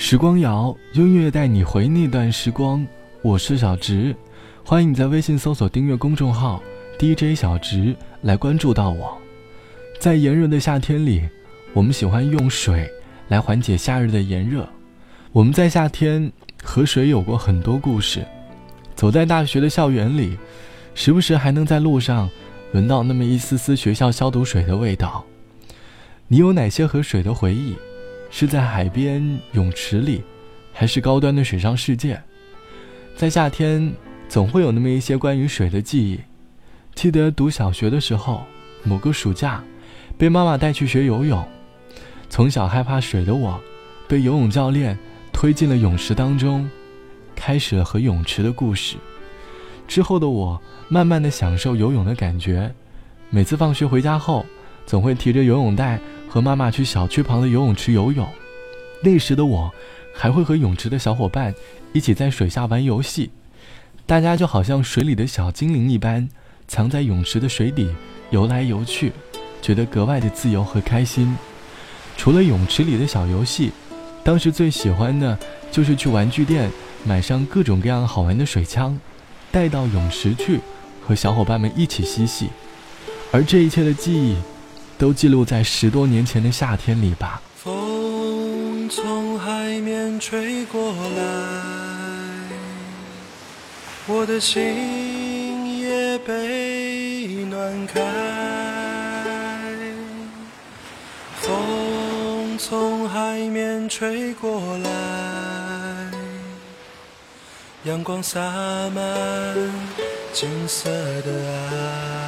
时光谣，音乐带你回那段时光。我是小直，欢迎你在微信搜索订阅公众号 DJ 小直来关注到我。在炎热的夏天里，我们喜欢用水来缓解夏日的炎热。我们在夏天和水有过很多故事。走在大学的校园里，时不时还能在路上闻到那么一丝丝学校消毒水的味道。你有哪些和水的回忆？是在海边、泳池里，还是高端的水上世界？在夏天，总会有那么一些关于水的记忆。记得读小学的时候，某个暑假，被妈妈带去学游泳。从小害怕水的我，被游泳教练推进了泳池当中，开始了和泳池的故事。之后的我，慢慢的享受游泳的感觉。每次放学回家后，总会提着游泳袋。和妈妈去小区旁的游泳池游泳，那时的我，还会和泳池的小伙伴一起在水下玩游戏，大家就好像水里的小精灵一般，藏在泳池的水底游来游去，觉得格外的自由和开心。除了泳池里的小游戏，当时最喜欢的就是去玩具店买上各种各样好玩的水枪，带到泳池去和小伙伴们一起嬉戏，而这一切的记忆。都记录在十多年前的夏天里吧。风从海面吹过来，我的心也被暖开。风从海面吹过来，阳光洒满金色的爱。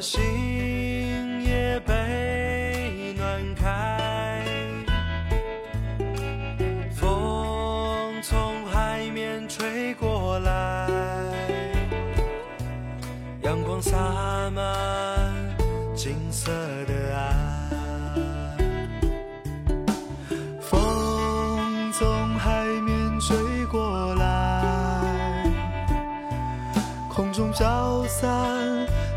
心也被暖开，风从海面吹过来，阳光洒满金色的岸。风从海面吹过来，空中飘散。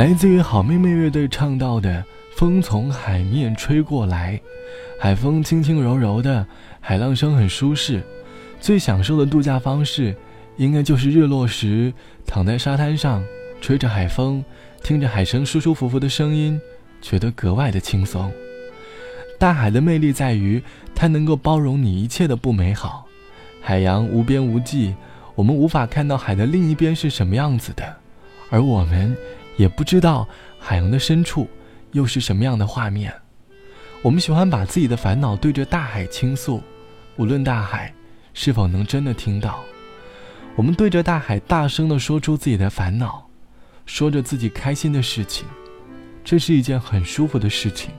来自于好妹妹乐队唱到的“风从海面吹过来”，海风轻轻柔柔的，海浪声很舒适。最享受的度假方式，应该就是日落时躺在沙滩上，吹着海风，听着海声舒舒服服的声音，觉得格外的轻松。大海的魅力在于，它能够包容你一切的不美好。海洋无边无际，我们无法看到海的另一边是什么样子的，而我们也不知道海洋的深处又是什么样的画面。我们喜欢把自己的烦恼对着大海倾诉，无论大海是否能真的听到，我们对着大海大声地说出自己的烦恼，说着自己开心的事情，这是一件很舒服的事情。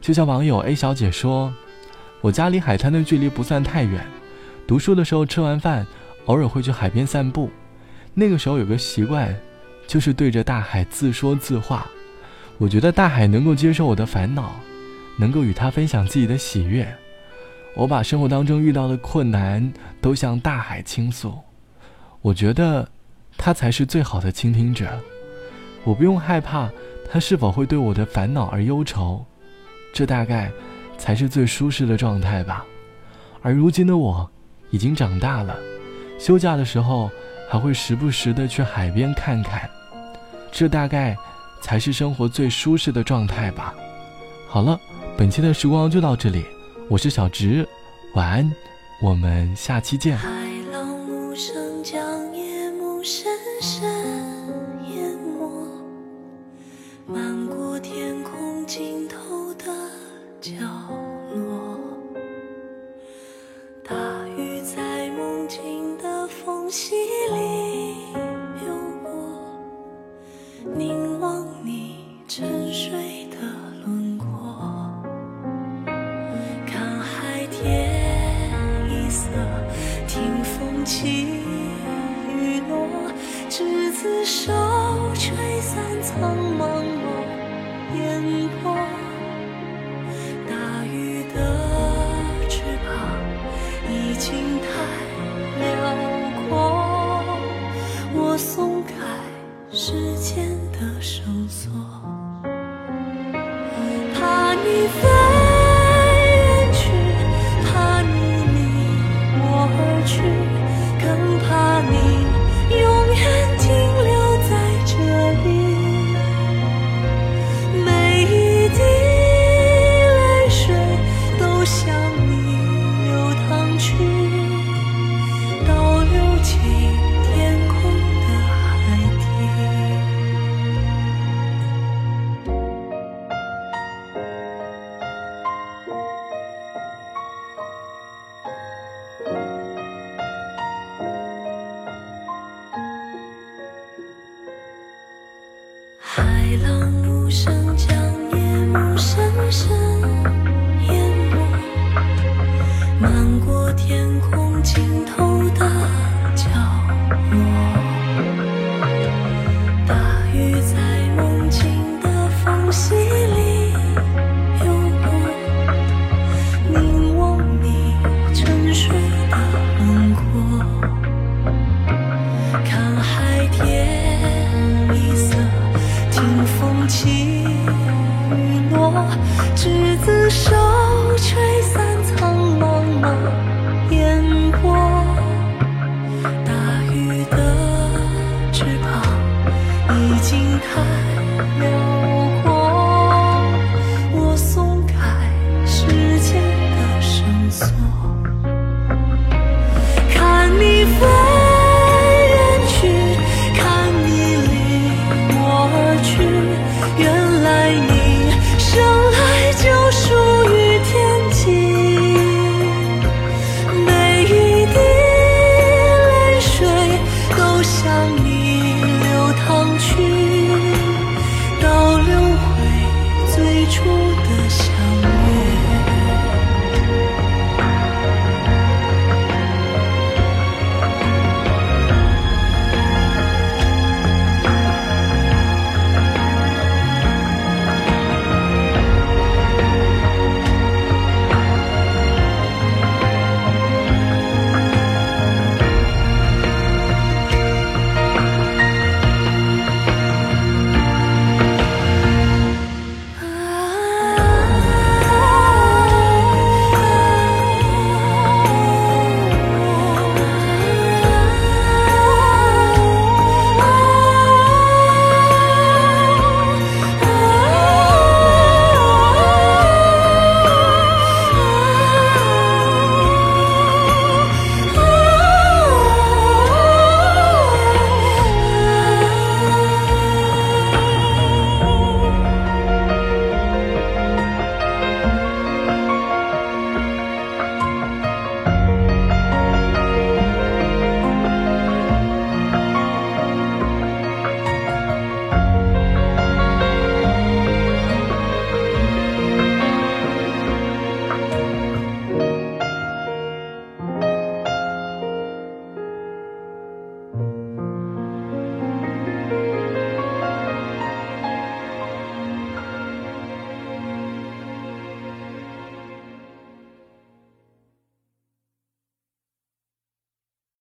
就像网友 A 小姐说：“我家离海滩的距离不算太远，读书的时候吃完饭，偶尔会去海边散步。那个时候有个习惯，就是对着大海自说自话。我觉得大海能够接受我的烦恼，能够与他分享自己的喜悦。我把生活当中遇到的困难都向大海倾诉，我觉得他才是最好的倾听者。我不用害怕他是否会对我的烦恼而忧愁。”这大概才是最舒适的状态吧。而如今的我，已经长大了，休假的时候还会时不时的去海边看看。这大概才是生活最舒适的状态吧。好了，本期的时光就到这里，我是小植，晚安，我们下期见。时间